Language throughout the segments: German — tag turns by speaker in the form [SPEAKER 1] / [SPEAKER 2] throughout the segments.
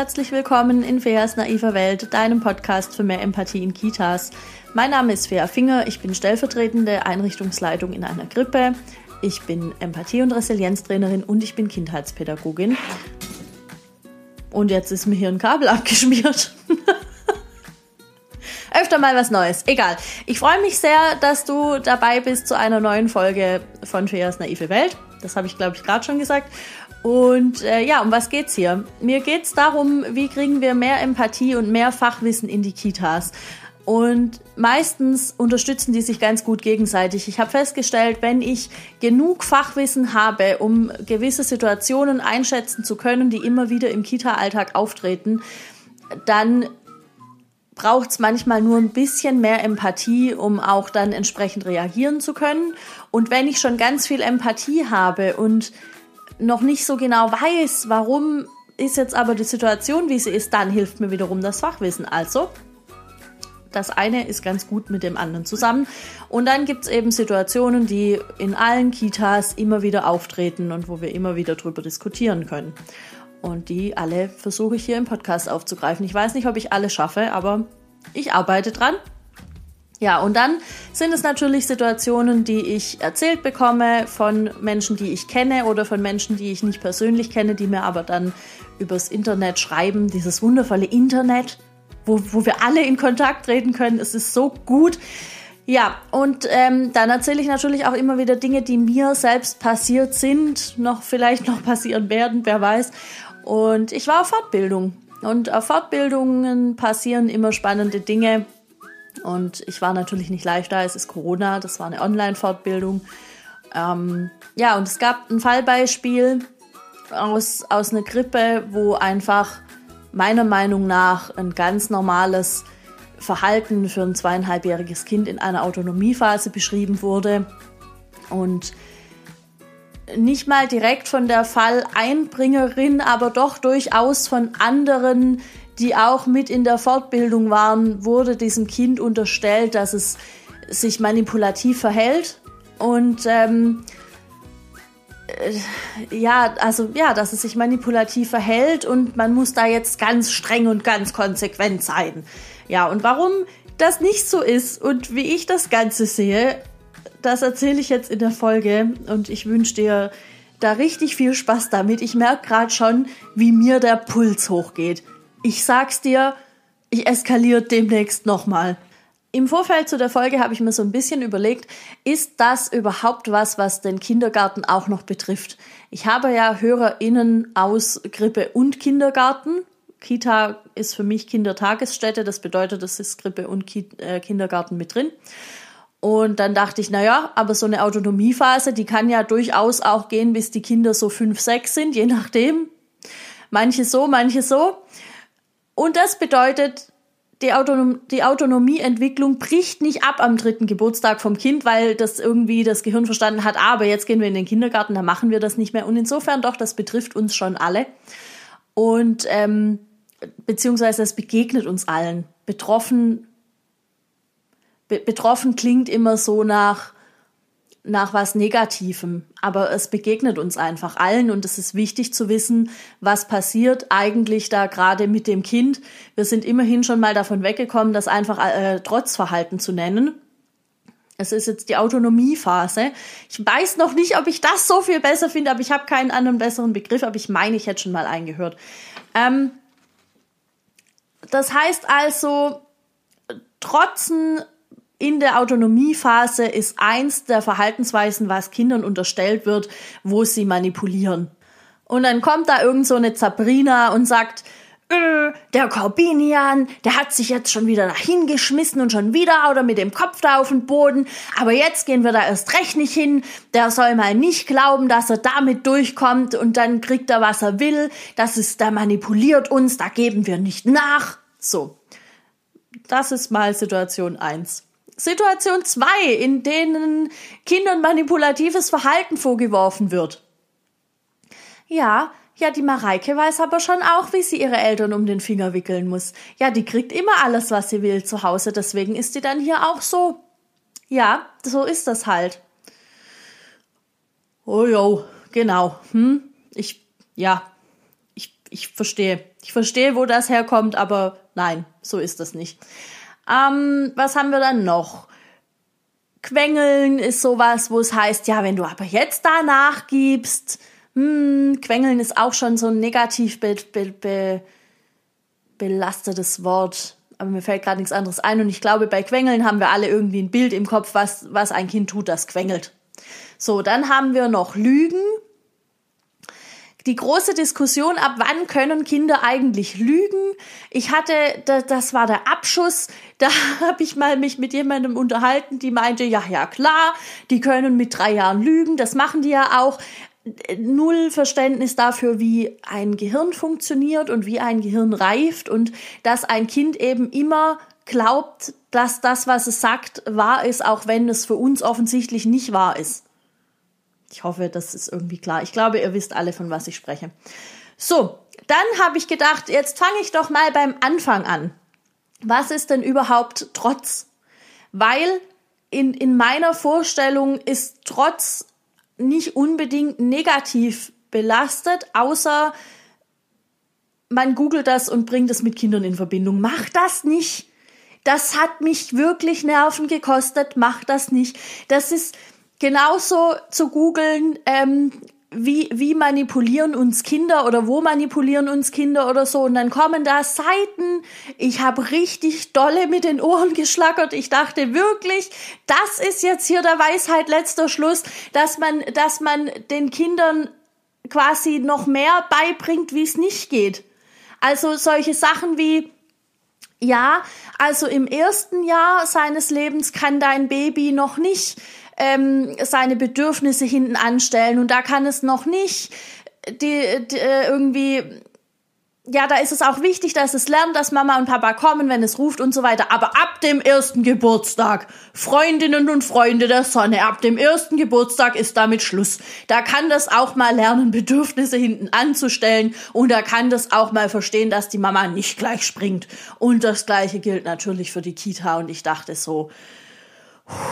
[SPEAKER 1] herzlich willkommen in Feas naiver Welt, deinem Podcast für mehr Empathie in Kitas. Mein Name ist Fea Finger, ich bin stellvertretende Einrichtungsleitung in einer Krippe. Ich bin Empathie- und Resilienztrainerin und ich bin Kindheitspädagogin. Und jetzt ist mir hier ein Kabel abgeschmiert. Öfter mal was Neues. Egal. Ich freue mich sehr, dass du dabei bist zu einer neuen Folge von Feas naive Welt. Das habe ich, glaube ich, gerade schon gesagt. Und äh, ja, um was geht's hier? Mir geht's darum, wie kriegen wir mehr Empathie und mehr Fachwissen in die Kitas. Und meistens unterstützen die sich ganz gut gegenseitig. Ich habe festgestellt, wenn ich genug Fachwissen habe, um gewisse Situationen einschätzen zu können, die immer wieder im Kita-Alltag auftreten, dann braucht es manchmal nur ein bisschen mehr Empathie, um auch dann entsprechend reagieren zu können. Und wenn ich schon ganz viel Empathie habe und noch nicht so genau weiß, warum ist jetzt aber die Situation, wie sie ist, dann hilft mir wiederum das Fachwissen. Also, das eine ist ganz gut mit dem anderen zusammen. Und dann gibt es eben Situationen, die in allen Kitas immer wieder auftreten und wo wir immer wieder drüber diskutieren können. Und die alle versuche ich hier im Podcast aufzugreifen. Ich weiß nicht, ob ich alle schaffe, aber ich arbeite dran. Ja, und dann sind es natürlich Situationen, die ich erzählt bekomme von Menschen, die ich kenne oder von Menschen, die ich nicht persönlich kenne, die mir aber dann übers Internet schreiben. Dieses wundervolle Internet, wo, wo wir alle in Kontakt treten können. Es ist so gut. Ja, und ähm, dann erzähle ich natürlich auch immer wieder Dinge, die mir selbst passiert sind, noch vielleicht noch passieren werden, wer weiß. Und ich war auf Fortbildung. Und auf Fortbildungen passieren immer spannende Dinge. Und ich war natürlich nicht live da, es ist Corona, das war eine Online-Fortbildung. Ähm, ja, und es gab ein Fallbeispiel aus, aus einer Grippe, wo einfach meiner Meinung nach ein ganz normales Verhalten für ein zweieinhalbjähriges Kind in einer Autonomiephase beschrieben wurde. Und nicht mal direkt von der Falleinbringerin, aber doch durchaus von anderen die auch mit in der Fortbildung waren, wurde diesem Kind unterstellt, dass es sich manipulativ verhält. Und ähm, äh, ja, also ja, dass es sich manipulativ verhält und man muss da jetzt ganz streng und ganz konsequent sein. Ja, und warum das nicht so ist und wie ich das Ganze sehe, das erzähle ich jetzt in der Folge und ich wünsche dir da richtig viel Spaß damit. Ich merke gerade schon, wie mir der Puls hochgeht ich sag's dir, ich eskaliere demnächst nochmal. Im Vorfeld zu der Folge habe ich mir so ein bisschen überlegt, ist das überhaupt was, was den Kindergarten auch noch betrifft? Ich habe ja HörerInnen aus Grippe und Kindergarten. Kita ist für mich Kindertagesstätte, das bedeutet, es ist Grippe und Ki äh, Kindergarten mit drin. Und dann dachte ich, naja, aber so eine Autonomiephase, die kann ja durchaus auch gehen, bis die Kinder so fünf, sechs sind, je nachdem. Manche so, manche so. Und das bedeutet, die, Autonom die Autonomieentwicklung bricht nicht ab am dritten Geburtstag vom Kind, weil das irgendwie das Gehirn verstanden hat, aber jetzt gehen wir in den Kindergarten, da machen wir das nicht mehr. Und insofern doch, das betrifft uns schon alle. Und ähm, beziehungsweise es begegnet uns allen. Betroffen, be betroffen klingt immer so nach nach was Negativem, aber es begegnet uns einfach allen und es ist wichtig zu wissen, was passiert eigentlich da gerade mit dem Kind. Wir sind immerhin schon mal davon weggekommen, das einfach äh, Trotzverhalten zu nennen. Es ist jetzt die Autonomiephase. Ich weiß noch nicht, ob ich das so viel besser finde, aber ich habe keinen anderen besseren Begriff, aber ich meine, ich hätte schon mal eingehört. Ähm, das heißt also, trotzen in der Autonomiephase ist eins der Verhaltensweisen, was Kindern unterstellt wird, wo sie manipulieren. Und dann kommt da irgend so eine Sabrina und sagt, äh, der Corbinian, der hat sich jetzt schon wieder dahin geschmissen und schon wieder oder mit dem Kopf da auf den Boden. Aber jetzt gehen wir da erst recht nicht hin. Der soll mal nicht glauben, dass er damit durchkommt und dann kriegt er, was er will. Das ist, der manipuliert uns, da geben wir nicht nach. So. Das ist mal Situation eins. Situation 2, in denen Kindern manipulatives Verhalten vorgeworfen wird. Ja, ja, die Mareike weiß aber schon auch, wie sie ihre Eltern um den Finger wickeln muss. Ja, die kriegt immer alles, was sie will zu Hause, deswegen ist sie dann hier auch so. Ja, so ist das halt. Oh jo, genau. Hm, ich, ja, ich, ich verstehe. Ich verstehe, wo das herkommt, aber nein, so ist das nicht. Ähm, was haben wir dann noch? Quengeln ist sowas, wo es heißt, ja, wenn du aber jetzt da nachgibst, hm, Quengeln ist auch schon so ein negativ be, be, be, belastetes Wort. Aber mir fällt gerade nichts anderes ein. Und ich glaube, bei Quengeln haben wir alle irgendwie ein Bild im Kopf, was, was ein Kind tut, das quengelt. So, dann haben wir noch Lügen. Die große Diskussion, ab wann können Kinder eigentlich lügen? Ich hatte, das war der Abschuss, da habe ich mal mich mit jemandem unterhalten, die meinte, ja, ja, klar, die können mit drei Jahren lügen, das machen die ja auch null Verständnis dafür, wie ein Gehirn funktioniert und wie ein Gehirn reift und dass ein Kind eben immer glaubt, dass das, was es sagt, wahr ist, auch wenn es für uns offensichtlich nicht wahr ist. Ich hoffe, das ist irgendwie klar. Ich glaube, ihr wisst alle, von was ich spreche. So, dann habe ich gedacht, jetzt fange ich doch mal beim Anfang an. Was ist denn überhaupt Trotz? Weil in, in meiner Vorstellung ist Trotz nicht unbedingt negativ belastet, außer man googelt das und bringt es mit Kindern in Verbindung. Mach das nicht. Das hat mich wirklich Nerven gekostet. Mach das nicht. Das ist genauso zu googeln, ähm, wie, wie manipulieren uns Kinder oder wo manipulieren uns Kinder oder so. Und dann kommen da Seiten. Ich habe richtig dolle mit den Ohren geschlackert. Ich dachte wirklich, das ist jetzt hier der Weisheit letzter Schluss, dass man, dass man den Kindern quasi noch mehr beibringt, wie es nicht geht. Also solche Sachen wie, ja, also im ersten Jahr seines Lebens kann dein Baby noch nicht ähm, seine Bedürfnisse hinten anstellen und da kann es noch nicht die, die äh, irgendwie ja, da ist es auch wichtig, dass es lernt, dass Mama und Papa kommen, wenn es ruft und so weiter. Aber ab dem ersten Geburtstag, Freundinnen und Freunde der Sonne, ab dem ersten Geburtstag ist damit Schluss. Da kann das auch mal lernen, Bedürfnisse hinten anzustellen und da kann das auch mal verstehen, dass die Mama nicht gleich springt. Und das Gleiche gilt natürlich für die Kita und ich dachte so,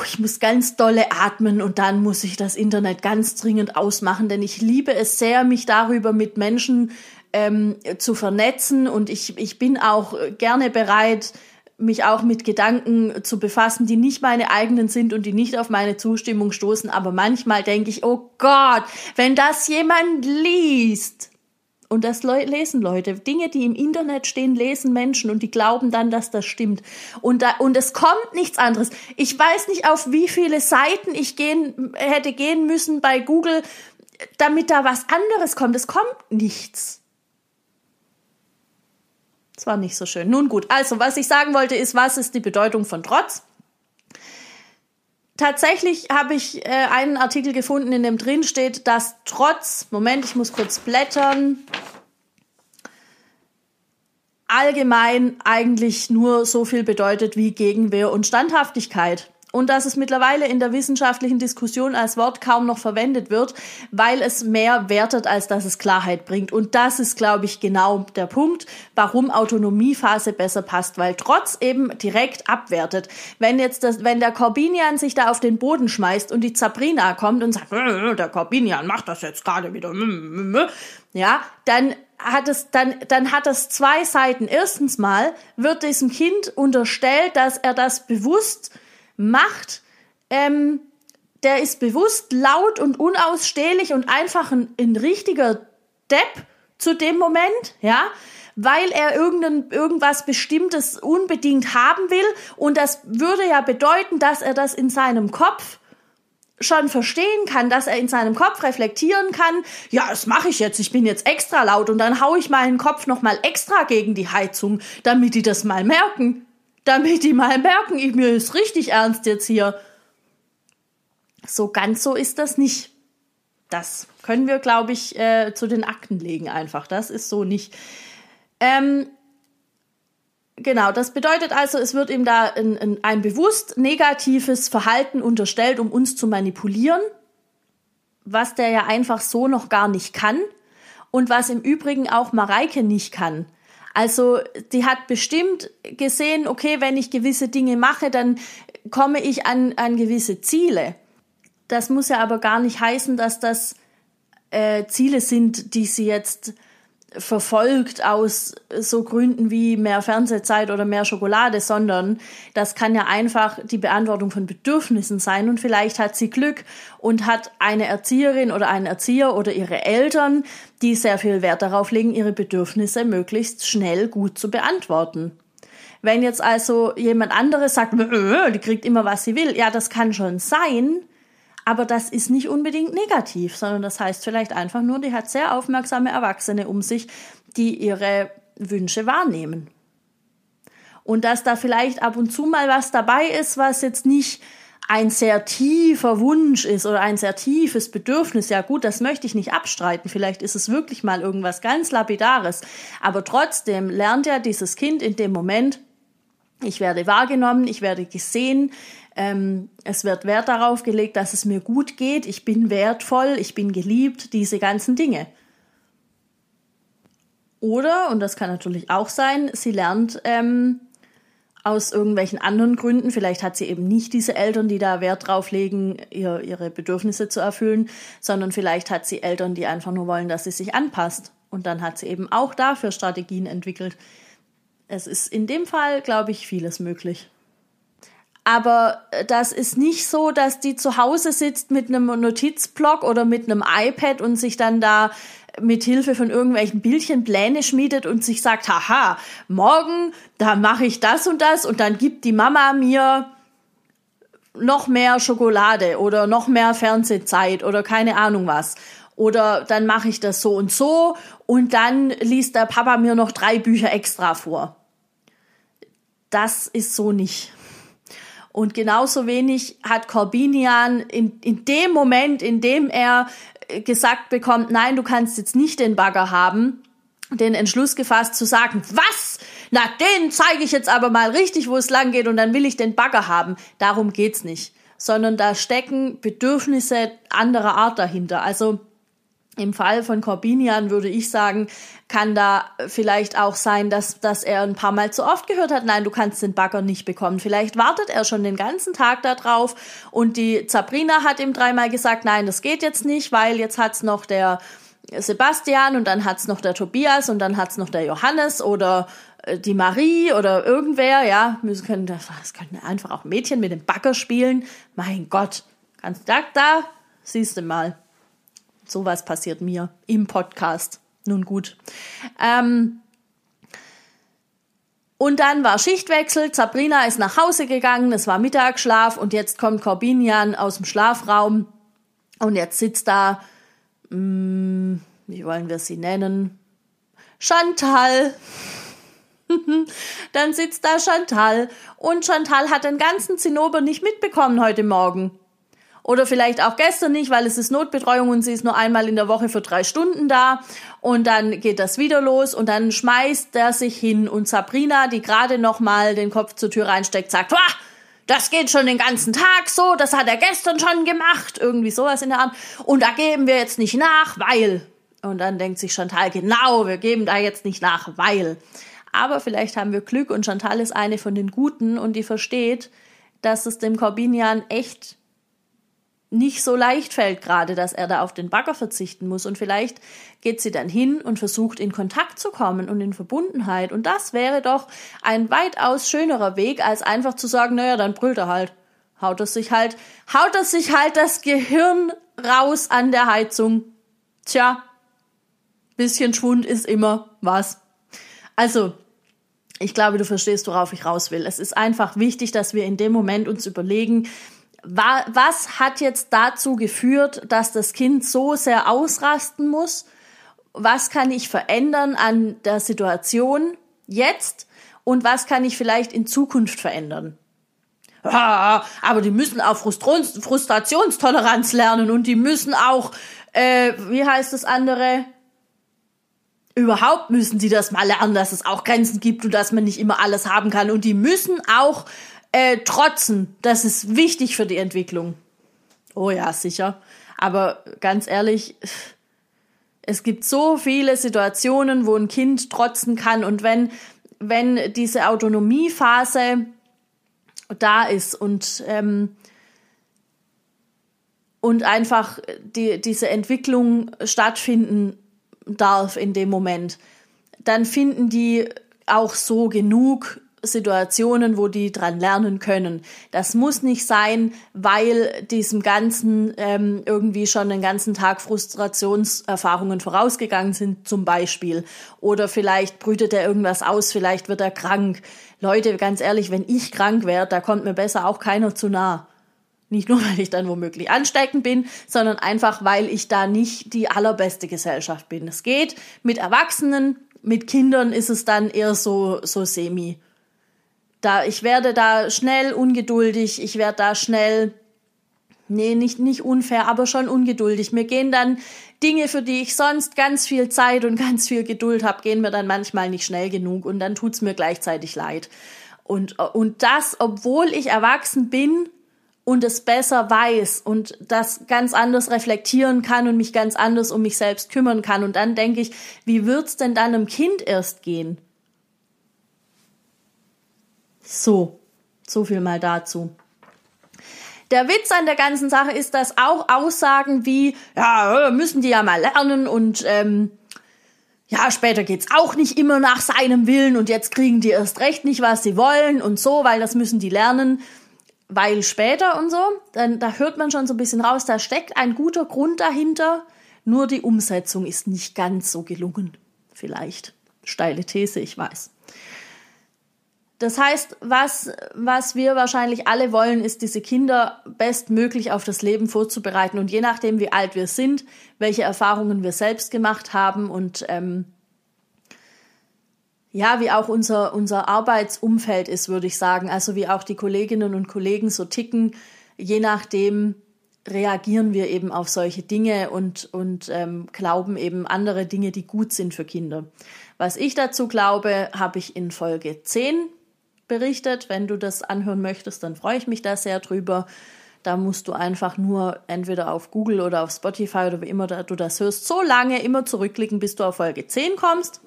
[SPEAKER 1] ich muss ganz dolle atmen und dann muss ich das Internet ganz dringend ausmachen, denn ich liebe es sehr, mich darüber mit Menschen ähm, zu vernetzen und ich, ich bin auch gerne bereit, mich auch mit Gedanken zu befassen, die nicht meine eigenen sind und die nicht auf meine Zustimmung stoßen. Aber manchmal denke ich, oh Gott, wenn das jemand liest, und das lesen Leute. Dinge, die im Internet stehen, lesen Menschen und die glauben dann, dass das stimmt. Und, da, und es kommt nichts anderes. Ich weiß nicht, auf wie viele Seiten ich gehen, hätte gehen müssen bei Google, damit da was anderes kommt. Es kommt nichts. Das war nicht so schön. Nun gut, also was ich sagen wollte ist, was ist die Bedeutung von Trotz? Tatsächlich habe ich äh, einen Artikel gefunden, in dem drin steht, dass trotz, Moment, ich muss kurz blättern, allgemein eigentlich nur so viel bedeutet wie Gegenwehr und Standhaftigkeit und dass es mittlerweile in der wissenschaftlichen Diskussion als Wort kaum noch verwendet wird, weil es mehr wertet, als dass es Klarheit bringt. Und das ist, glaube ich, genau der Punkt, warum Autonomiephase besser passt, weil trotz eben direkt abwertet. Wenn jetzt das, wenn der Corbinian sich da auf den Boden schmeißt und die Zabrina kommt und sagt, äh, der Corbinian macht das jetzt gerade wieder, ja, dann hat es dann dann hat es zwei Seiten. Erstens mal wird diesem Kind unterstellt, dass er das bewusst macht, ähm, der ist bewusst laut und unausstehlich und einfach ein, ein richtiger Depp zu dem Moment, ja, weil er irgendein, irgendwas Bestimmtes unbedingt haben will. Und das würde ja bedeuten, dass er das in seinem Kopf schon verstehen kann, dass er in seinem Kopf reflektieren kann, ja, das mache ich jetzt, ich bin jetzt extra laut und dann hau ich meinen Kopf noch mal extra gegen die Heizung, damit die das mal merken damit die mal merken, ich, mir ist richtig ernst jetzt hier. So ganz so ist das nicht. Das können wir, glaube ich, äh, zu den Akten legen einfach. Das ist so nicht. Ähm, genau, das bedeutet also, es wird ihm da ein, ein, ein bewusst negatives Verhalten unterstellt, um uns zu manipulieren, was der ja einfach so noch gar nicht kann und was im Übrigen auch Mareike nicht kann. Also die hat bestimmt gesehen, okay, wenn ich gewisse Dinge mache, dann komme ich an, an gewisse Ziele. Das muss ja aber gar nicht heißen, dass das äh, Ziele sind, die sie jetzt verfolgt aus so Gründen wie mehr Fernsehzeit oder mehr Schokolade, sondern das kann ja einfach die Beantwortung von Bedürfnissen sein und vielleicht hat sie Glück und hat eine Erzieherin oder einen Erzieher oder ihre Eltern, die sehr viel Wert darauf legen, ihre Bedürfnisse möglichst schnell gut zu beantworten. Wenn jetzt also jemand anderes sagt, die kriegt immer, was sie will, ja, das kann schon sein, aber das ist nicht unbedingt negativ, sondern das heißt vielleicht einfach nur, die hat sehr aufmerksame Erwachsene um sich, die ihre Wünsche wahrnehmen. Und dass da vielleicht ab und zu mal was dabei ist, was jetzt nicht ein sehr tiefer Wunsch ist oder ein sehr tiefes Bedürfnis, ja gut, das möchte ich nicht abstreiten. Vielleicht ist es wirklich mal irgendwas ganz Lapidares. Aber trotzdem lernt ja dieses Kind in dem Moment, ich werde wahrgenommen, ich werde gesehen, ähm, es wird Wert darauf gelegt, dass es mir gut geht, ich bin wertvoll, ich bin geliebt, diese ganzen Dinge. Oder, und das kann natürlich auch sein, sie lernt ähm, aus irgendwelchen anderen Gründen, vielleicht hat sie eben nicht diese Eltern, die da Wert drauf legen, ihr, ihre Bedürfnisse zu erfüllen, sondern vielleicht hat sie Eltern, die einfach nur wollen, dass sie sich anpasst. Und dann hat sie eben auch dafür Strategien entwickelt. Es ist in dem Fall, glaube ich, vieles möglich. Aber äh, das ist nicht so, dass die zu Hause sitzt mit einem Notizblock oder mit einem iPad und sich dann da mit Hilfe von irgendwelchen Bildchen Pläne schmiedet und sich sagt, haha, morgen, da mache ich das und das und dann gibt die Mama mir noch mehr Schokolade oder noch mehr Fernsehzeit oder keine Ahnung was. Oder dann mache ich das so und so und dann liest der Papa mir noch drei Bücher extra vor. Das ist so nicht. Und genauso wenig hat Corbinian in, in dem Moment, in dem er äh, gesagt bekommt, nein, du kannst jetzt nicht den Bagger haben, den Entschluss gefasst zu sagen, was? Na, den zeige ich jetzt aber mal richtig, wo es lang geht und dann will ich den Bagger haben. Darum geht's nicht. Sondern da stecken Bedürfnisse anderer Art dahinter. Also im Fall von Corbinian würde ich sagen, kann da vielleicht auch sein, dass, dass er ein paar Mal zu oft gehört hat, nein, du kannst den Bagger nicht bekommen. Vielleicht wartet er schon den ganzen Tag da drauf und die Sabrina hat ihm dreimal gesagt, nein, das geht jetzt nicht, weil jetzt hat's noch der Sebastian und dann hat's noch der Tobias und dann hat's noch der Johannes oder äh, die Marie oder irgendwer, ja, wir können, das könnten einfach auch Mädchen mit dem Bagger spielen. Mein Gott, kannst da, da, siehst du mal sowas passiert mir im Podcast. Nun gut. Ähm, und dann war Schichtwechsel. Sabrina ist nach Hause gegangen. Es war Mittagsschlaf und jetzt kommt Corbinian aus dem Schlafraum und jetzt sitzt da, mh, hm, wie wollen wir sie nennen? Chantal. dann sitzt da Chantal und Chantal hat den ganzen Zinnober nicht mitbekommen heute Morgen. Oder vielleicht auch gestern nicht, weil es ist Notbetreuung und sie ist nur einmal in der Woche für drei Stunden da. Und dann geht das wieder los und dann schmeißt er sich hin und Sabrina, die gerade noch mal den Kopf zur Tür reinsteckt, sagt, Wah! das geht schon den ganzen Tag so, das hat er gestern schon gemacht, irgendwie sowas in der Art. Und da geben wir jetzt nicht nach, weil. Und dann denkt sich Chantal, genau, wir geben da jetzt nicht nach, weil. Aber vielleicht haben wir Glück und Chantal ist eine von den Guten und die versteht, dass es dem Corbinian echt nicht so leicht fällt gerade, dass er da auf den Bagger verzichten muss. Und vielleicht geht sie dann hin und versucht in Kontakt zu kommen und in Verbundenheit. Und das wäre doch ein weitaus schönerer Weg, als einfach zu sagen, naja, dann brüllt er halt. Haut er sich halt, haut er sich halt das Gehirn raus an der Heizung. Tja, bisschen Schwund ist immer was. Also, ich glaube, du verstehst, worauf ich raus will. Es ist einfach wichtig, dass wir in dem Moment uns überlegen, was hat jetzt dazu geführt, dass das Kind so sehr ausrasten muss? Was kann ich verändern an der Situation jetzt? Und was kann ich vielleicht in Zukunft verändern? Ja, aber die müssen auch Frustrationstoleranz lernen und die müssen auch, äh, wie heißt das andere? Überhaupt müssen sie das mal lernen, dass es auch Grenzen gibt und dass man nicht immer alles haben kann. Und die müssen auch äh, trotzen. Das ist wichtig für die Entwicklung. Oh ja, sicher. Aber ganz ehrlich, es gibt so viele Situationen, wo ein Kind trotzen kann und wenn, wenn diese Autonomiephase da ist und, ähm, und einfach die, diese Entwicklung stattfinden darf in dem Moment, dann finden die auch so genug Situationen, wo die dran lernen können. Das muss nicht sein, weil diesem Ganzen ähm, irgendwie schon den ganzen Tag Frustrationserfahrungen vorausgegangen sind, zum Beispiel. Oder vielleicht brütet er irgendwas aus, vielleicht wird er krank. Leute, ganz ehrlich, wenn ich krank werde, da kommt mir besser auch keiner zu nah. Nicht nur, weil ich dann womöglich ansteckend bin, sondern einfach, weil ich da nicht die allerbeste Gesellschaft bin. Es geht mit Erwachsenen, mit Kindern ist es dann eher so, so semi da, ich werde da schnell ungeduldig, ich werde da schnell, nee, nicht, nicht unfair, aber schon ungeduldig. Mir gehen dann Dinge, für die ich sonst ganz viel Zeit und ganz viel Geduld habe, gehen mir dann manchmal nicht schnell genug und dann tut's mir gleichzeitig leid. Und, und das, obwohl ich erwachsen bin und es besser weiß und das ganz anders reflektieren kann und mich ganz anders um mich selbst kümmern kann. Und dann denke ich, wie wird's denn dann einem Kind erst gehen? So, so viel mal dazu. Der Witz an der ganzen Sache ist, dass auch Aussagen wie, ja, müssen die ja mal lernen und ähm, ja, später geht's auch nicht immer nach seinem Willen und jetzt kriegen die erst recht nicht, was sie wollen und so, weil das müssen die lernen, weil später und so, dann da hört man schon so ein bisschen raus, da steckt ein guter Grund dahinter, nur die Umsetzung ist nicht ganz so gelungen. Vielleicht. Steile These, ich weiß. Das heißt, was, was wir wahrscheinlich alle wollen, ist, diese Kinder bestmöglich auf das Leben vorzubereiten. Und je nachdem, wie alt wir sind, welche Erfahrungen wir selbst gemacht haben und ähm, ja, wie auch unser, unser Arbeitsumfeld ist, würde ich sagen. Also wie auch die Kolleginnen und Kollegen so ticken, je nachdem reagieren wir eben auf solche Dinge und, und ähm, glauben eben andere Dinge, die gut sind für Kinder. Was ich dazu glaube, habe ich in Folge 10 berichtet. Wenn du das anhören möchtest, dann freue ich mich da sehr drüber. Da musst du einfach nur entweder auf Google oder auf Spotify oder wie immer du das hörst, so lange immer zurückklicken, bis du auf Folge 10 kommst.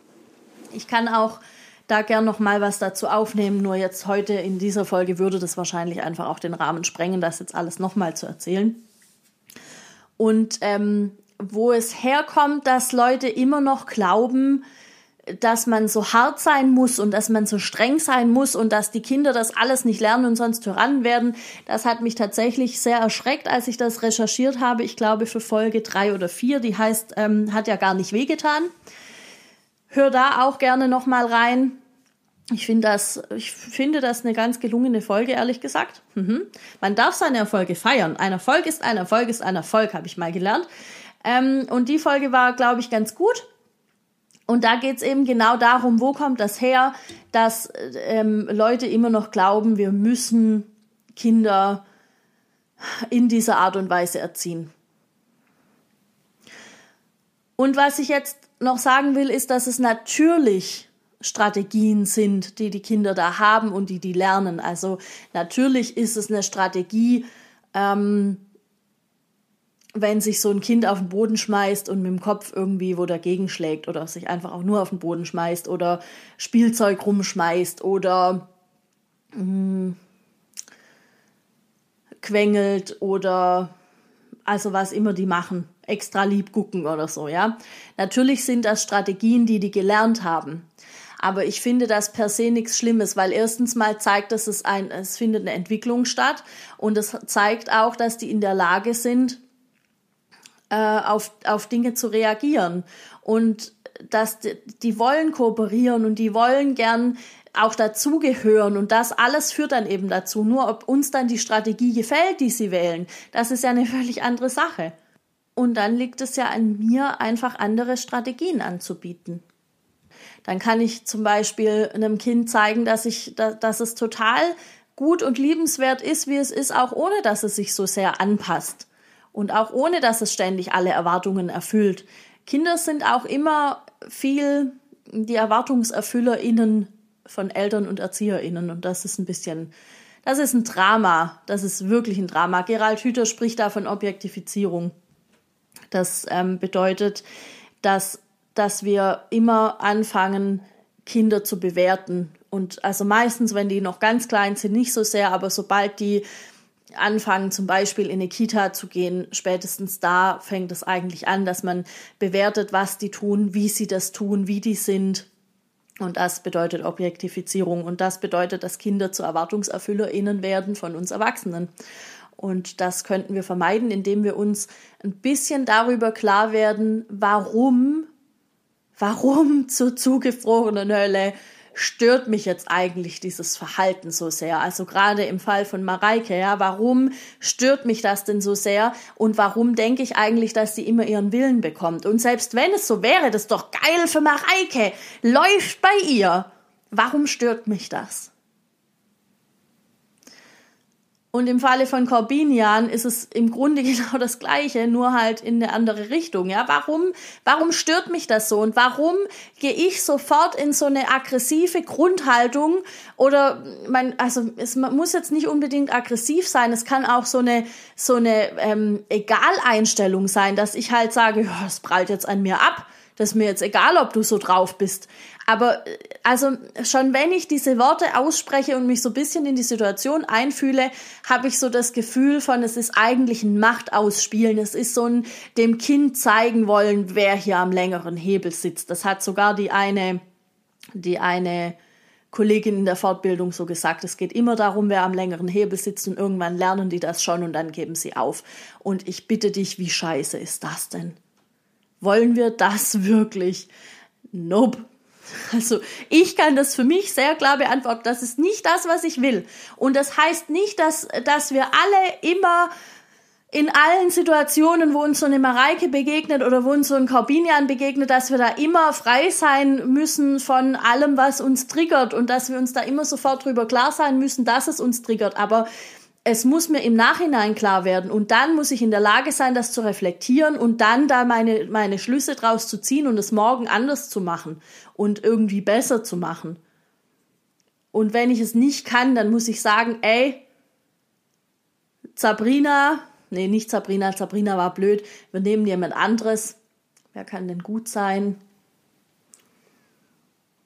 [SPEAKER 1] Ich kann auch da gern noch mal was dazu aufnehmen, nur jetzt heute in dieser Folge würde das wahrscheinlich einfach auch den Rahmen sprengen, das jetzt alles noch mal zu erzählen. Und ähm, wo es herkommt, dass Leute immer noch glauben, dass man so hart sein muss und dass man so streng sein muss und dass die Kinder das alles nicht lernen und sonst Tyrannen werden, das hat mich tatsächlich sehr erschreckt, als ich das recherchiert habe. Ich glaube für Folge drei oder vier, die heißt, ähm, hat ja gar nicht wehgetan. Hör da auch gerne noch mal rein. Ich finde das, ich finde das eine ganz gelungene Folge, ehrlich gesagt. Mhm. Man darf seine Erfolge feiern. Ein Erfolg ist ein Erfolg ist ein Erfolg, habe ich mal gelernt. Ähm, und die Folge war, glaube ich, ganz gut und da geht's eben genau darum, wo kommt das her, dass ähm, Leute immer noch glauben, wir müssen Kinder in dieser Art und Weise erziehen. Und was ich jetzt noch sagen will, ist, dass es natürlich Strategien sind, die die Kinder da haben und die die lernen. Also natürlich ist es eine Strategie, ähm, wenn sich so ein Kind auf den Boden schmeißt und mit dem Kopf irgendwie wo dagegen schlägt oder sich einfach auch nur auf den Boden schmeißt oder Spielzeug rumschmeißt oder mh, hm, quengelt oder also was immer die machen, extra lieb gucken oder so, ja. Natürlich sind das Strategien, die die gelernt haben. Aber ich finde das per se nichts Schlimmes, weil erstens mal zeigt, dass es ein, es findet eine Entwicklung statt und es zeigt auch, dass die in der Lage sind, äh, auf, auf Dinge zu reagieren. Und dass die, die wollen kooperieren und die wollen gern auch dazugehören und das alles führt dann eben dazu. Nur ob uns dann die Strategie gefällt, die sie wählen, das ist ja eine völlig andere Sache. Und dann liegt es ja an mir, einfach andere Strategien anzubieten. Dann kann ich zum Beispiel einem Kind zeigen, dass ich, dass es total gut und liebenswert ist, wie es ist, auch ohne dass es sich so sehr anpasst und auch ohne, dass es ständig alle Erwartungen erfüllt. Kinder sind auch immer viel die ErwartungserfüllerInnen von Eltern und ErzieherInnen und das ist ein bisschen, das ist ein Drama, das ist wirklich ein Drama. Gerald Hüther spricht da von Objektifizierung. Das ähm, bedeutet, dass, dass wir immer anfangen, Kinder zu bewerten. Und also meistens, wenn die noch ganz klein sind, nicht so sehr, aber sobald die anfangen, zum Beispiel in eine Kita zu gehen, spätestens da fängt es eigentlich an, dass man bewertet, was die tun, wie sie das tun, wie die sind. Und das bedeutet Objektifizierung. Und das bedeutet, dass Kinder zu ErwartungserfüllerInnen werden von uns Erwachsenen. Und das könnten wir vermeiden, indem wir uns ein bisschen darüber klar werden, warum, warum zur zugefrorenen Hölle stört mich jetzt eigentlich dieses Verhalten so sehr? Also gerade im Fall von Mareike, ja, warum stört mich das denn so sehr? Und warum denke ich eigentlich, dass sie immer ihren Willen bekommt? Und selbst wenn es so wäre, das ist doch geil für Mareike, läuft bei ihr. Warum stört mich das? Und im Falle von Corbinian ist es im Grunde genau das Gleiche, nur halt in eine andere Richtung. Ja, warum, warum stört mich das so? Und warum gehe ich sofort in so eine aggressive Grundhaltung? Oder, mein, also, es muss jetzt nicht unbedingt aggressiv sein. Es kann auch so eine, so eine, ähm, Egaleinstellung sein, dass ich halt sage, ja, es prallt jetzt an mir ab. Das ist mir jetzt egal, ob du so drauf bist. Aber äh, also schon wenn ich diese Worte ausspreche und mich so ein bisschen in die Situation einfühle, habe ich so das Gefühl von, es ist eigentlich ein Machtausspielen. Es ist so ein dem Kind zeigen wollen, wer hier am längeren Hebel sitzt. Das hat sogar die eine, die eine Kollegin in der Fortbildung so gesagt. Es geht immer darum, wer am längeren Hebel sitzt und irgendwann lernen die das schon und dann geben sie auf. Und ich bitte dich, wie scheiße ist das denn? Wollen wir das wirklich? Nope. Also ich kann das für mich sehr klar beantworten. Das ist nicht das, was ich will. Und das heißt nicht, dass, dass wir alle immer in allen Situationen, wo uns so eine Mareike begegnet oder wo uns so ein Corbinian begegnet, dass wir da immer frei sein müssen von allem, was uns triggert und dass wir uns da immer sofort drüber klar sein müssen, dass es uns triggert. Aber es muss mir im Nachhinein klar werden und dann muss ich in der Lage sein, das zu reflektieren und dann da meine, meine Schlüsse draus zu ziehen und es morgen anders zu machen und irgendwie besser zu machen. Und wenn ich es nicht kann, dann muss ich sagen, ey, Sabrina, nee, nicht Sabrina, Sabrina war blöd, wir nehmen jemand anderes. Wer kann denn gut sein?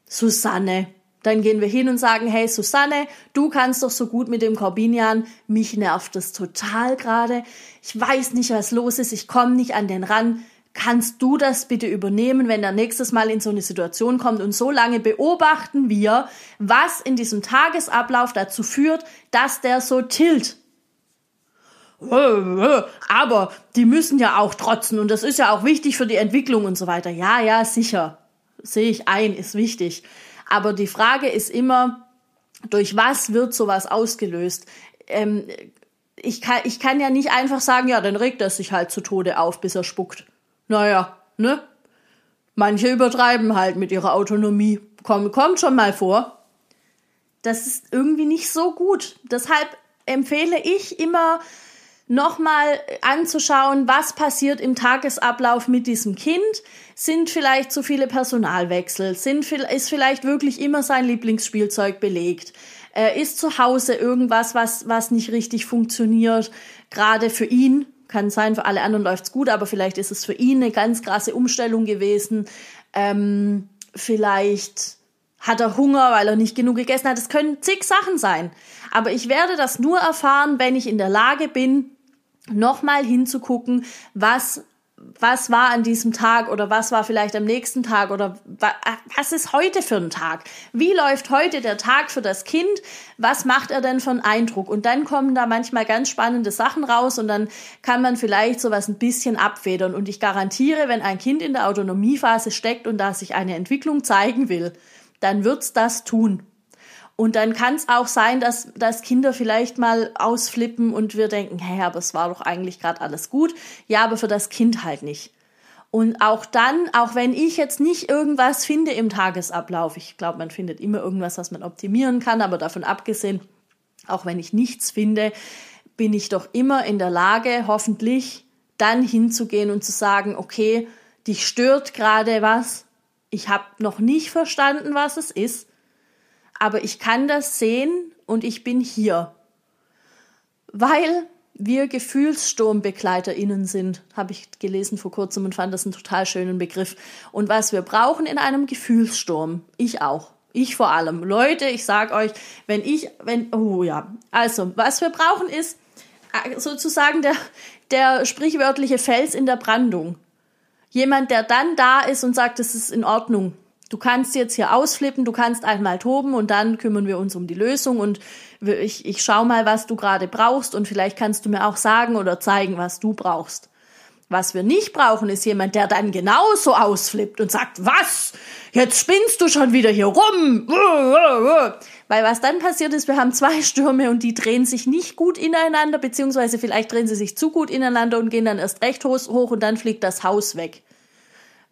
[SPEAKER 1] Susanne. Dann gehen wir hin und sagen, hey Susanne, du kannst doch so gut mit dem Corbinian, mich nervt das total gerade. Ich weiß nicht, was los ist, ich komme nicht an den ran kannst du das bitte übernehmen, wenn er nächstes Mal in so eine Situation kommt und so lange beobachten wir, was in diesem Tagesablauf dazu führt, dass der so tilt. Aber die müssen ja auch trotzen und das ist ja auch wichtig für die Entwicklung und so weiter. Ja, ja, sicher. Sehe ich ein, ist wichtig. Aber die Frage ist immer, durch was wird sowas ausgelöst? Ähm, ich, kann, ich kann ja nicht einfach sagen, ja, dann regt er sich halt zu Tode auf, bis er spuckt. Naja, ne? Manche übertreiben halt mit ihrer Autonomie. Komm, kommt schon mal vor. Das ist irgendwie nicht so gut. Deshalb empfehle ich immer, nochmal anzuschauen, was passiert im Tagesablauf mit diesem Kind. Sind vielleicht zu viele Personalwechsel? Sind, ist vielleicht wirklich immer sein Lieblingsspielzeug belegt? Äh, ist zu Hause irgendwas, was, was nicht richtig funktioniert? Gerade für ihn, kann sein, für alle anderen läuft's gut, aber vielleicht ist es für ihn eine ganz krasse Umstellung gewesen. Ähm, vielleicht hat er Hunger, weil er nicht genug gegessen hat. Es können zig Sachen sein. Aber ich werde das nur erfahren, wenn ich in der Lage bin, nochmal hinzugucken, was was war an diesem Tag oder was war vielleicht am nächsten Tag oder was ist heute für ein Tag? Wie läuft heute der Tag für das Kind? Was macht er denn für einen Eindruck? Und dann kommen da manchmal ganz spannende Sachen raus und dann kann man vielleicht sowas ein bisschen abfedern. Und ich garantiere, wenn ein Kind in der Autonomiephase steckt und da sich eine Entwicklung zeigen will, dann wird's das tun. Und dann kann es auch sein, dass, dass Kinder vielleicht mal ausflippen und wir denken, hey, aber es war doch eigentlich gerade alles gut. Ja, aber für das Kind halt nicht. Und auch dann, auch wenn ich jetzt nicht irgendwas finde im Tagesablauf, ich glaube, man findet immer irgendwas, was man optimieren kann, aber davon abgesehen, auch wenn ich nichts finde, bin ich doch immer in der Lage, hoffentlich dann hinzugehen und zu sagen, okay, dich stört gerade was, ich habe noch nicht verstanden, was es ist, aber ich kann das sehen und ich bin hier. Weil wir GefühlssturmbegleiterInnen sind, habe ich gelesen vor kurzem und fand das einen total schönen Begriff. Und was wir brauchen in einem Gefühlssturm, ich auch, ich vor allem. Leute, ich sag euch, wenn ich, wenn, oh ja, also, was wir brauchen ist, äh, sozusagen der, der sprichwörtliche Fels in der Brandung. Jemand, der dann da ist und sagt, es ist in Ordnung. Du kannst jetzt hier ausflippen, du kannst einmal toben und dann kümmern wir uns um die Lösung und ich, ich schau mal, was du gerade brauchst und vielleicht kannst du mir auch sagen oder zeigen, was du brauchst. Was wir nicht brauchen, ist jemand, der dann genauso ausflippt und sagt, was? Jetzt spinnst du schon wieder hier rum. Weil was dann passiert ist, wir haben zwei Stürme und die drehen sich nicht gut ineinander, beziehungsweise vielleicht drehen sie sich zu gut ineinander und gehen dann erst recht hoch und dann fliegt das Haus weg.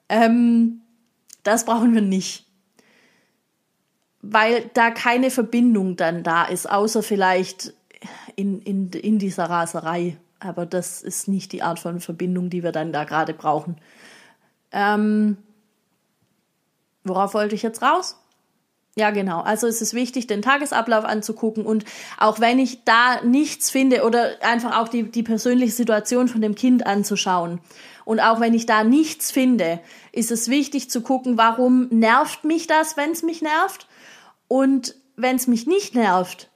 [SPEAKER 1] Ähm, das brauchen wir nicht. Weil da keine Verbindung dann da ist, außer vielleicht in, in, in dieser Raserei. Aber das ist nicht die Art von Verbindung, die wir dann da gerade brauchen. Ähm, worauf wollte ich jetzt raus? Ja, genau. Also es ist wichtig, den Tagesablauf anzugucken und auch wenn ich da nichts finde oder einfach auch die, die persönliche Situation von dem Kind anzuschauen. Und auch wenn ich da nichts finde, ist es wichtig zu gucken, warum nervt mich das, wenn es mich nervt? Und wenn es mich nicht nervt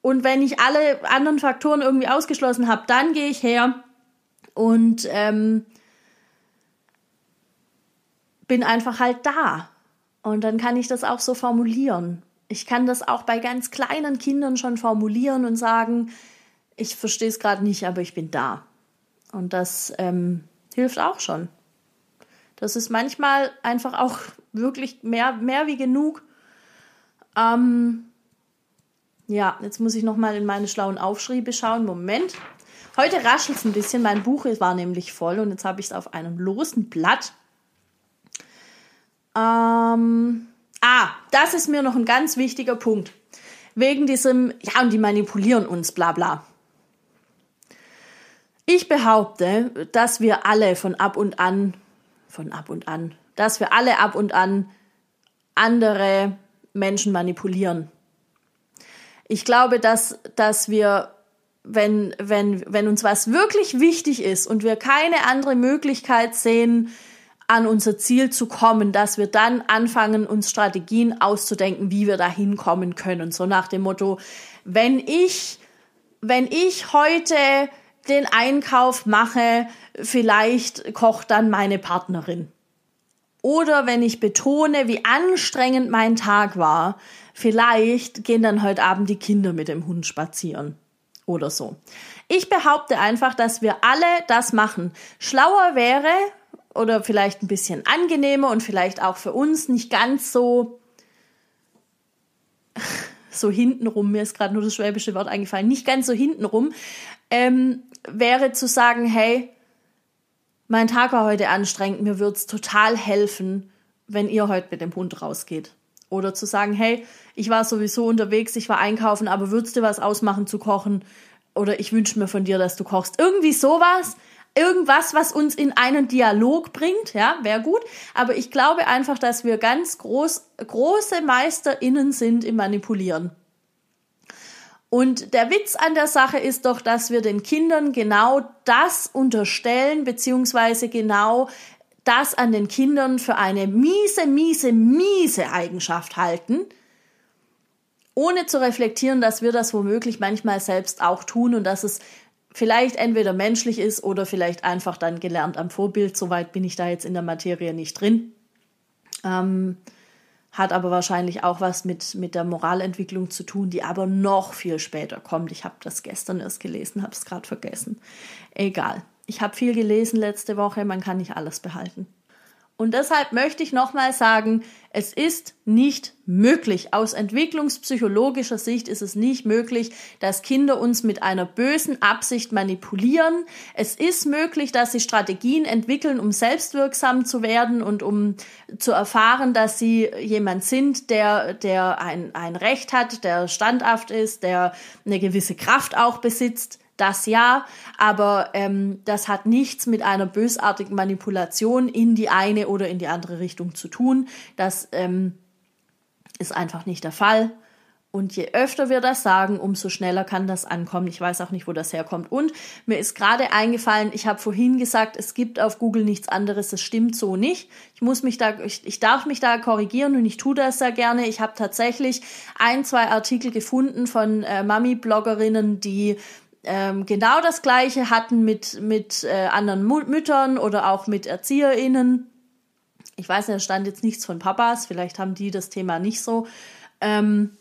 [SPEAKER 1] und wenn ich alle anderen Faktoren irgendwie ausgeschlossen habe, dann gehe ich her und ähm, bin einfach halt da und dann kann ich das auch so formulieren. Ich kann das auch bei ganz kleinen Kindern schon formulieren und sagen, ich verstehe es gerade nicht, aber ich bin da. Und das ähm, hilft auch schon. Das ist manchmal einfach auch wirklich mehr, mehr wie genug. Ähm, ja, jetzt muss ich noch mal in meine schlauen Aufschriebe schauen. Moment. Heute raschelt es ein bisschen. Mein Buch war nämlich voll und jetzt habe ich es auf einem losen Blatt. Ähm, ah, das ist mir noch ein ganz wichtiger Punkt. Wegen diesem, ja, und die manipulieren uns, bla bla. Ich behaupte, dass wir alle von ab und an, von ab und an, dass wir alle ab und an andere Menschen manipulieren. Ich glaube, dass, dass wir, wenn, wenn, wenn uns was wirklich wichtig ist und wir keine andere Möglichkeit sehen, an unser Ziel zu kommen, dass wir dann anfangen, uns Strategien auszudenken, wie wir da hinkommen können. So nach dem Motto, wenn ich, wenn ich heute den Einkauf mache, vielleicht kocht dann meine Partnerin. Oder wenn ich betone, wie anstrengend mein Tag war, vielleicht gehen dann heute Abend die Kinder mit dem Hund spazieren. Oder so. Ich behaupte einfach, dass wir alle das machen. Schlauer wäre, oder vielleicht ein bisschen angenehmer und vielleicht auch für uns nicht ganz so so hintenrum, mir ist gerade nur das schwäbische Wort eingefallen, nicht ganz so hintenrum, ähm, wäre zu sagen, hey, mein Tag war heute anstrengend, mir würde es total helfen, wenn ihr heute mit dem Hund rausgeht. Oder zu sagen, hey, ich war sowieso unterwegs, ich war einkaufen, aber würdest du was ausmachen zu kochen? Oder ich wünsche mir von dir, dass du kochst. Irgendwie sowas, irgendwas, was uns in einen Dialog bringt, ja, wäre gut. Aber ich glaube einfach, dass wir ganz groß, große MeisterInnen sind im Manipulieren. Und der Witz an der Sache ist doch, dass wir den Kindern genau das unterstellen, beziehungsweise genau das an den Kindern für eine miese, miese, miese Eigenschaft halten, ohne zu reflektieren, dass wir das womöglich manchmal selbst auch tun und dass es vielleicht entweder menschlich ist oder vielleicht einfach dann gelernt am Vorbild. Soweit bin ich da jetzt in der Materie nicht drin. Ähm, hat aber wahrscheinlich auch was mit, mit der Moralentwicklung zu tun, die aber noch viel später kommt. Ich habe das gestern erst gelesen, habe es gerade vergessen. Egal. Ich habe viel gelesen letzte Woche, man kann nicht alles behalten. Und deshalb möchte ich nochmal sagen, es ist nicht möglich. Aus entwicklungspsychologischer Sicht ist es nicht möglich, dass Kinder uns mit einer bösen Absicht manipulieren. Es ist möglich, dass sie Strategien entwickeln, um selbstwirksam zu werden und um zu erfahren, dass sie jemand sind, der, der ein, ein Recht hat, der standhaft ist, der eine gewisse Kraft auch besitzt das ja, aber ähm, das hat nichts mit einer bösartigen Manipulation in die eine oder in die andere Richtung zu tun. Das ähm, ist einfach nicht der Fall. Und je öfter wir das sagen, umso schneller kann das ankommen. Ich weiß auch nicht, wo das herkommt. Und mir ist gerade eingefallen, ich habe vorhin gesagt, es gibt auf Google nichts anderes. Das stimmt so nicht. Ich muss mich da, ich, ich darf mich da korrigieren und ich tue das sehr gerne. Ich habe tatsächlich ein, zwei Artikel gefunden von äh, Mami-Bloggerinnen, die ähm, genau das Gleiche hatten mit, mit äh, anderen Mu Müttern oder auch mit ErzieherInnen. Ich weiß nicht, da stand jetzt nichts von Papas, vielleicht haben die das Thema nicht so. Ähm,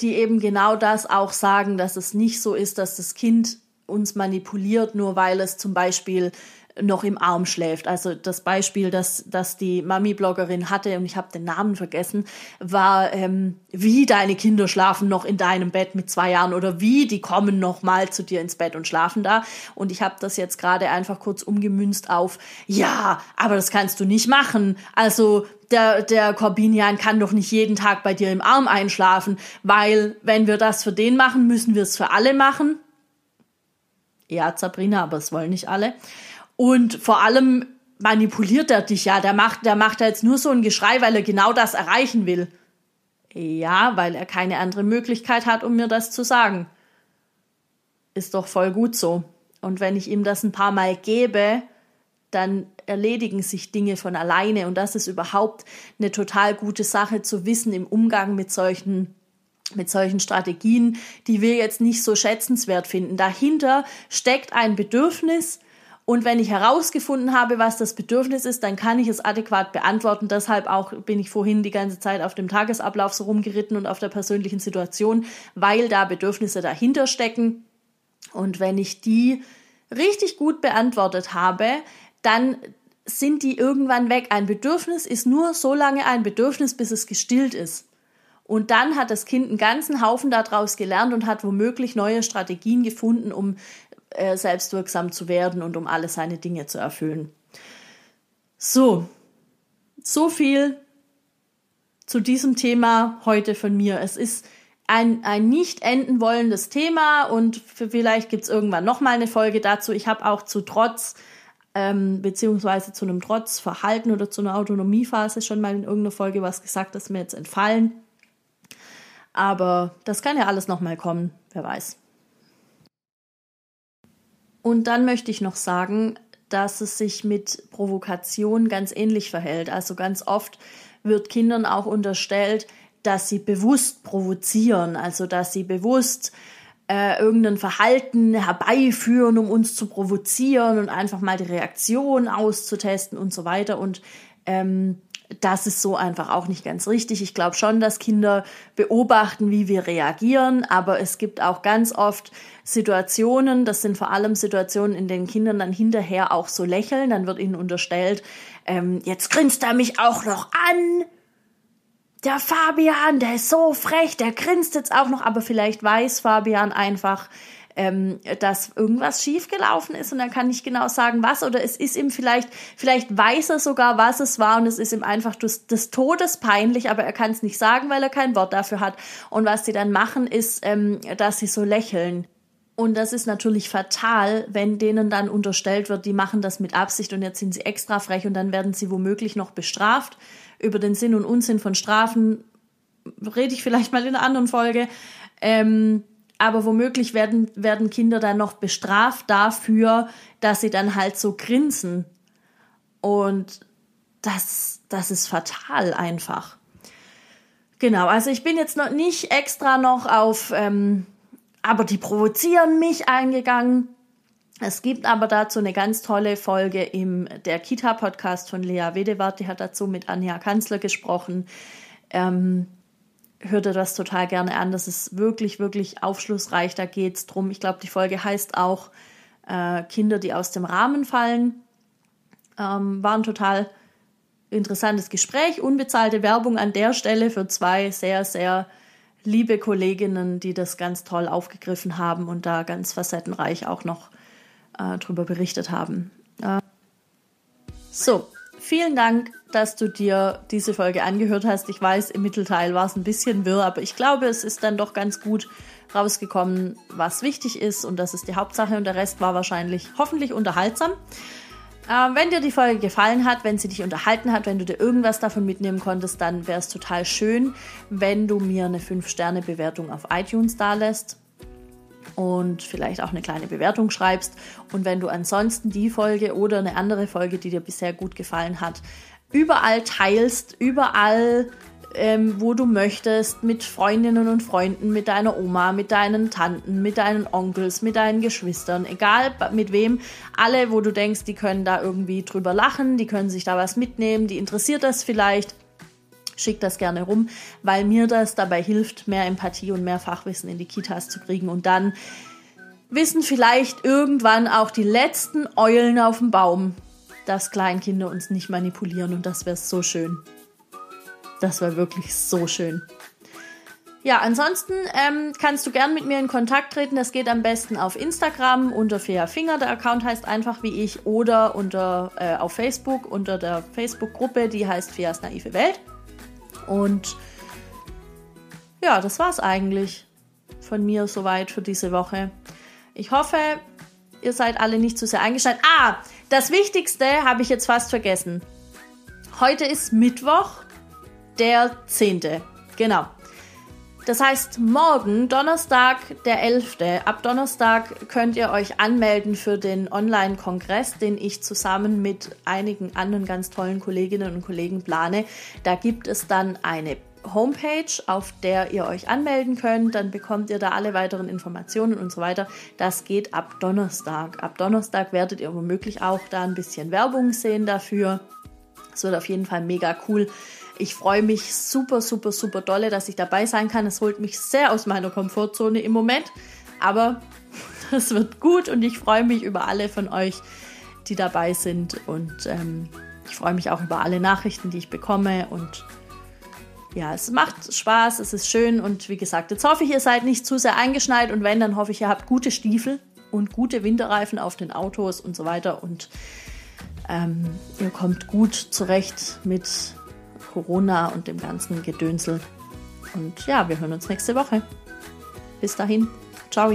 [SPEAKER 1] die eben genau das auch sagen, dass es nicht so ist, dass das Kind uns manipuliert, nur weil es zum Beispiel noch im Arm schläft. Also das Beispiel, das, das die Mami-Bloggerin hatte, und ich habe den Namen vergessen, war, ähm, wie deine Kinder schlafen noch in deinem Bett mit zwei Jahren oder wie die kommen noch mal zu dir ins Bett und schlafen da. Und ich habe das jetzt gerade einfach kurz umgemünzt auf, ja, aber das kannst du nicht machen. Also der, der Corbinian kann doch nicht jeden Tag bei dir im Arm einschlafen, weil wenn wir das für den machen, müssen wir es für alle machen. Ja, Sabrina, aber es wollen nicht alle. Und vor allem manipuliert er dich ja. Der macht, der macht da jetzt nur so ein Geschrei, weil er genau das erreichen will. Ja, weil er keine andere Möglichkeit hat, um mir das zu sagen. Ist doch voll gut so. Und wenn ich ihm das ein paar Mal gebe, dann erledigen sich Dinge von alleine. Und das ist überhaupt eine total gute Sache zu wissen im Umgang mit solchen mit solchen Strategien, die wir jetzt nicht so schätzenswert finden. Dahinter steckt ein Bedürfnis, und wenn ich herausgefunden habe, was das Bedürfnis ist, dann kann ich es adäquat beantworten. Deshalb auch bin ich vorhin die ganze Zeit auf dem Tagesablauf so rumgeritten und auf der persönlichen Situation, weil da Bedürfnisse dahinter stecken. Und wenn ich die richtig gut beantwortet habe, dann sind die irgendwann weg. Ein Bedürfnis ist nur so lange ein Bedürfnis, bis es gestillt ist. Und dann hat das Kind einen ganzen Haufen daraus gelernt und hat womöglich neue Strategien gefunden, um äh, selbstwirksam zu werden und um alle seine Dinge zu erfüllen. So, so viel zu diesem Thema heute von mir. Es ist ein, ein nicht enden wollendes Thema und vielleicht gibt es irgendwann nochmal eine Folge dazu. Ich habe auch zu Trotz ähm, beziehungsweise zu einem Trotzverhalten oder zu einer Autonomiephase schon mal in irgendeiner Folge was gesagt, das mir jetzt entfallen. Aber das kann ja alles nochmal kommen, wer weiß. Und dann möchte ich noch sagen, dass es sich mit Provokation ganz ähnlich verhält. Also ganz oft wird Kindern auch unterstellt, dass sie bewusst provozieren, also dass sie bewusst äh, irgendein Verhalten herbeiführen, um uns zu provozieren und einfach mal die Reaktion auszutesten und so weiter. Und ähm, das ist so einfach auch nicht ganz richtig. Ich glaube schon, dass Kinder beobachten, wie wir reagieren, aber es gibt auch ganz oft Situationen, das sind vor allem Situationen, in denen Kinder dann hinterher auch so lächeln, dann wird ihnen unterstellt, ähm, jetzt grinst er mich auch noch an. Der Fabian, der ist so frech, der grinst jetzt auch noch, aber vielleicht weiß Fabian einfach, ähm, dass irgendwas schiefgelaufen ist und er kann nicht genau sagen, was oder es ist ihm vielleicht, vielleicht weiß er sogar, was es war und es ist ihm einfach des, des Todes peinlich, aber er kann es nicht sagen, weil er kein Wort dafür hat. Und was sie dann machen, ist, ähm, dass sie so lächeln. Und das ist natürlich fatal, wenn denen dann unterstellt wird, die machen das mit Absicht und jetzt sind sie extra frech und dann werden sie womöglich noch bestraft. Über den Sinn und Unsinn von Strafen rede ich vielleicht mal in einer anderen Folge. Ähm, aber womöglich werden, werden Kinder dann noch bestraft dafür, dass sie dann halt so grinsen. Und das, das ist fatal einfach. Genau, also ich bin jetzt noch nicht extra noch auf, ähm, aber die provozieren mich eingegangen. Es gibt aber dazu eine ganz tolle Folge im der Kita-Podcast von Lea Wedewart, die hat dazu mit Anja Kanzler gesprochen. Ähm, hört ihr das total gerne an. Das ist wirklich, wirklich aufschlussreich. Da geht es drum. Ich glaube, die Folge heißt auch äh, Kinder, die aus dem Rahmen fallen. Ähm, war ein total interessantes Gespräch. Unbezahlte Werbung an der Stelle für zwei sehr, sehr liebe Kolleginnen, die das ganz toll aufgegriffen haben und da ganz facettenreich auch noch äh, drüber berichtet haben. Äh, so, Vielen Dank, dass du dir diese Folge angehört hast. Ich weiß, im Mittelteil war es ein bisschen wirr, aber ich glaube, es ist dann doch ganz gut rausgekommen, was wichtig ist und das ist die Hauptsache und der Rest war wahrscheinlich hoffentlich unterhaltsam. Äh, wenn dir die Folge gefallen hat, wenn sie dich unterhalten hat, wenn du dir irgendwas davon mitnehmen konntest, dann wäre es total schön, wenn du mir eine 5-Sterne-Bewertung auf iTunes da lässt und vielleicht auch eine kleine Bewertung schreibst. Und wenn du ansonsten die Folge oder eine andere Folge, die dir bisher gut gefallen hat, überall teilst, überall ähm, wo du möchtest, mit Freundinnen und Freunden, mit deiner Oma, mit deinen Tanten, mit deinen Onkels, mit deinen Geschwistern, egal mit wem, alle, wo du denkst, die können da irgendwie drüber lachen, die können sich da was mitnehmen, die interessiert das vielleicht. Schick das gerne rum, weil mir das dabei hilft, mehr Empathie und mehr Fachwissen in die Kitas zu kriegen. Und dann wissen vielleicht irgendwann auch die letzten Eulen auf dem Baum, dass Kleinkinder uns nicht manipulieren und das wäre so schön. Das war wirklich so schön. Ja, ansonsten ähm, kannst du gern mit mir in Kontakt treten. Das geht am besten auf Instagram unter Fea Finger. Der Account heißt einfach wie ich oder unter äh, auf Facebook unter der Facebook-Gruppe, die heißt Feas naive Welt. Und ja, das war's eigentlich von mir soweit für diese Woche. Ich hoffe, ihr seid alle nicht zu sehr eingeschaltet. Ah, das Wichtigste habe ich jetzt fast vergessen. Heute ist Mittwoch der 10. Genau. Das heißt, morgen, Donnerstag, der 11. Ab Donnerstag könnt ihr euch anmelden für den Online-Kongress, den ich zusammen mit einigen anderen ganz tollen Kolleginnen und Kollegen plane. Da gibt es dann eine Homepage, auf der ihr euch anmelden könnt. Dann bekommt ihr da alle weiteren Informationen und so weiter. Das geht ab Donnerstag. Ab Donnerstag werdet ihr womöglich auch da ein bisschen Werbung sehen dafür. Es wird auf jeden Fall mega cool. Ich freue mich super, super, super dolle, dass ich dabei sein kann. Es holt mich sehr aus meiner Komfortzone im Moment, aber es wird gut und ich freue mich über alle von euch, die dabei sind und ähm, ich freue mich auch über alle Nachrichten, die ich bekomme und ja, es macht Spaß, es ist schön und wie gesagt, jetzt hoffe ich, ihr seid nicht zu sehr eingeschneit und wenn, dann hoffe ich, ihr habt gute Stiefel und gute Winterreifen auf den Autos und so weiter und ähm, ihr kommt gut zurecht mit Corona und dem ganzen Gedönsel. Und ja, wir hören uns nächste Woche. Bis dahin. Ciao.